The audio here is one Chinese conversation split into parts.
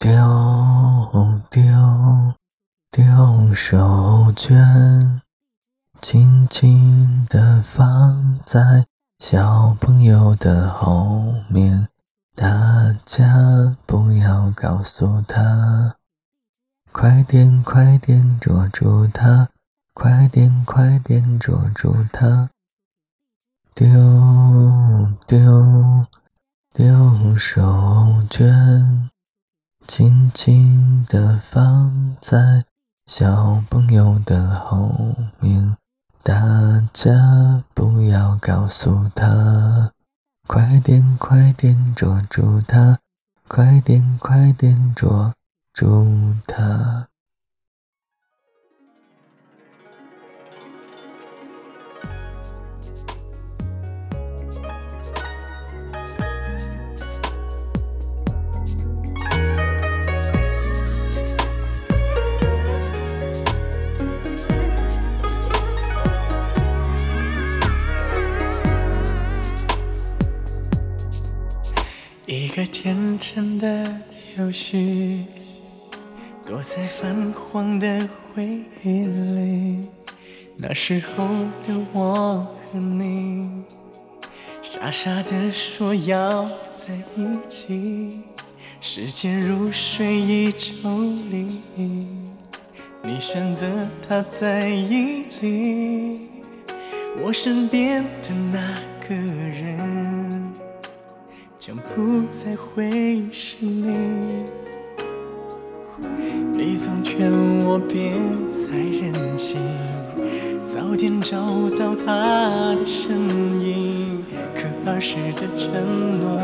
丢丢丢手绢，轻轻地放在小朋友的后面，大家不要告诉他，快点快点捉住他，快点快点捉住他，丢丢丢手绢。轻轻地放在小朋友的后面，大家不要告诉他，快点快点捉住他，快点快点捉住他。一个天真的游戏，躲在泛黄的回忆里。那时候的我和你，傻傻的说要在一起。时间如水一抽离，你选择他在一起，我身边的那个人。将不再会是你。你总劝我别再任性，早点找到他的身影。可儿时的承诺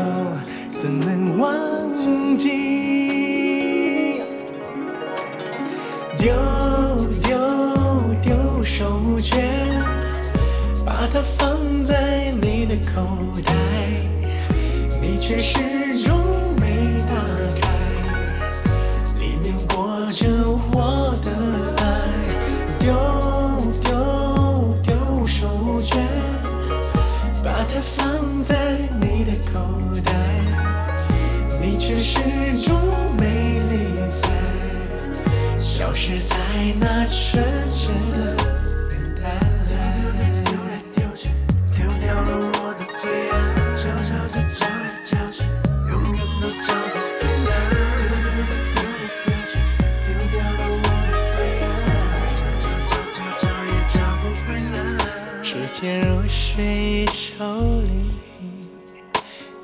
怎能忘记？丢丢丢手绢，把它放在你的口袋。却始终没打开，里面裹着我的爱。丢丢丢手绢，把它放在你的口袋。你却始终没理睬，消失在那纯真。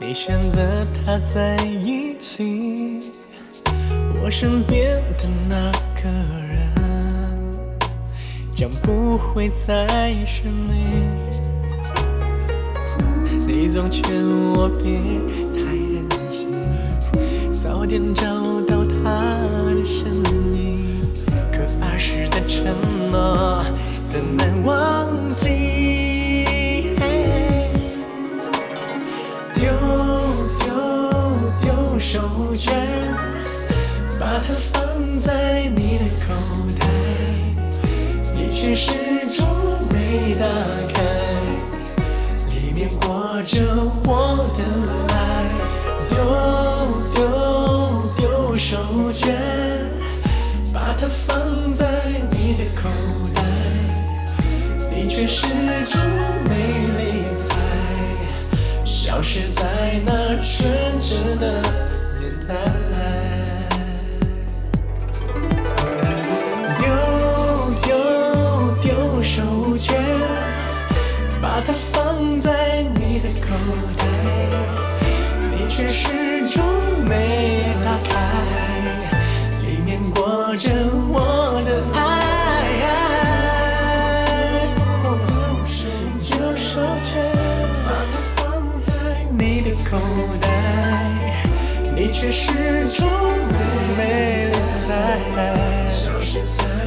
你选择他在一起，我身边的那个人将不会再是你。你总劝我别太任性，早点找到他的身影，手绢，把它放在你的口袋，你却始终没打开，里面裹着我的爱。丢丢丢手绢，把它放在你的口袋，你却始终没理睬，消失在那纯真的。丢丢丢手绢，把它放在你的口袋，你却始终没打开，里面裹着我的爱。丢手绢，把它放在你的口袋。却始终没离开。